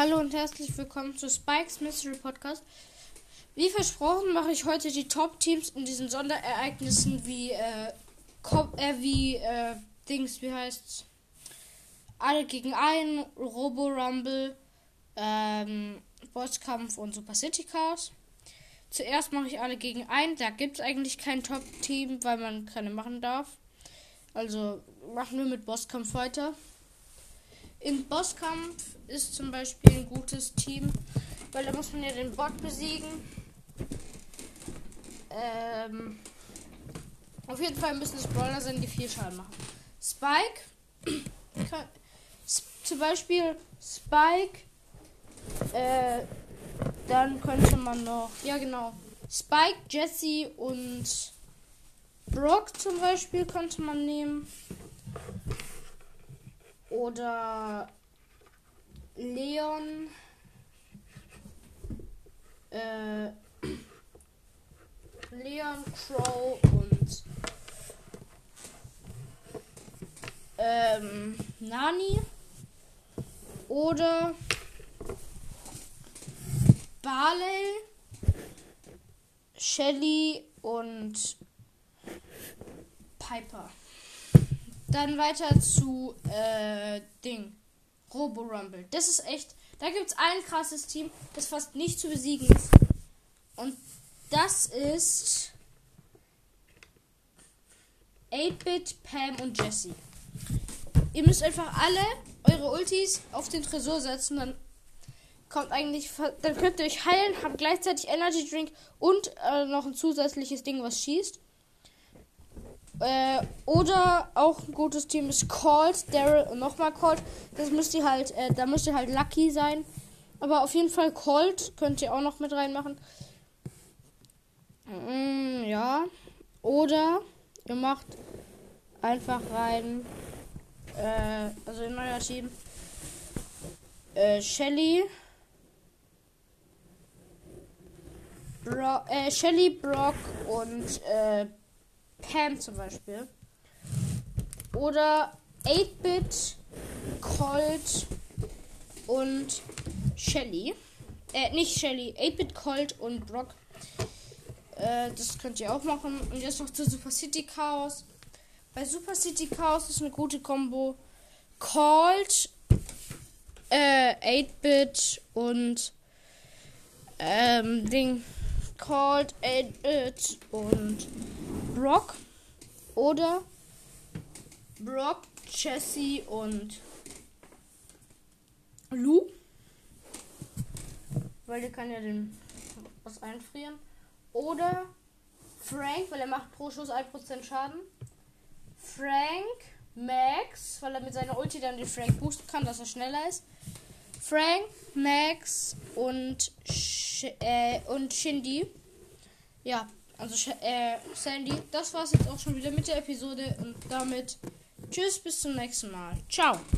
Hallo und herzlich willkommen zu Spikes Mystery Podcast. Wie versprochen mache ich heute die Top-Teams in diesen Sonderereignissen wie, äh, äh wie, äh, Dings, wie heißt's? Alle gegen einen, Robo Rumble, ähm, Bosskampf und Super City Chaos. Zuerst mache ich alle gegen einen. Da gibt es eigentlich kein Top-Team, weil man keine machen darf. Also machen wir mit Bosskampf weiter. In Bosskampf ist zum Beispiel ein gutes Team, weil da muss man ja den Bot besiegen. Ähm, auf jeden Fall müssen es Brawler sein, die viel Schaden machen. Spike, kann, zum Beispiel Spike, äh, dann könnte man noch, ja genau, Spike, Jesse und Brock zum Beispiel könnte man nehmen. Oder Leon. Äh, Leon Crow und ähm, Nani. Oder Barley, Shelly und Piper. Dann weiter zu äh, Ding. Robo Rumble. Das ist echt. Da gibt es ein krasses Team, das fast nicht zu besiegen ist. Und das ist 8-Bit, Pam und Jesse. Ihr müsst einfach alle eure Ultis auf den Tresor setzen, dann kommt eigentlich, dann könnt ihr euch heilen, habt gleichzeitig Energy Drink und äh, noch ein zusätzliches Ding, was schießt. Äh, oder auch ein gutes Team ist Colt, Daryl und nochmal Colt. Das müsst ihr halt, äh, da müsst ihr halt Lucky sein. Aber auf jeden Fall Colt könnt ihr auch noch mit reinmachen. Mm, ja. Oder ihr macht einfach rein, äh, also in euer Team, äh, Shelly, Bro äh, Shelly, Brock und, äh, Pam zum Beispiel. Oder 8-Bit, Colt und Shelly. Äh, nicht Shelly, 8-Bit, Colt und Brock. Äh, das könnt ihr auch machen. Und jetzt noch zu Super City Chaos. Bei Super City Chaos ist eine gute Combo. Colt, äh, 8-Bit und ähm, Ding. Colt, 8-Bit und Brock oder Brock, Jesse und Lou. Weil der kann ja den was einfrieren. Oder Frank, weil er macht pro Schuss 1% Schaden. Frank, Max, weil er mit seiner Ulti dann den Frank boosten kann, dass er schneller ist. Frank, Max und, Sh äh, und Shindy. Ja, also äh, Sandy, das war's jetzt auch schon wieder mit der Episode und damit tschüss, bis zum nächsten Mal. Ciao.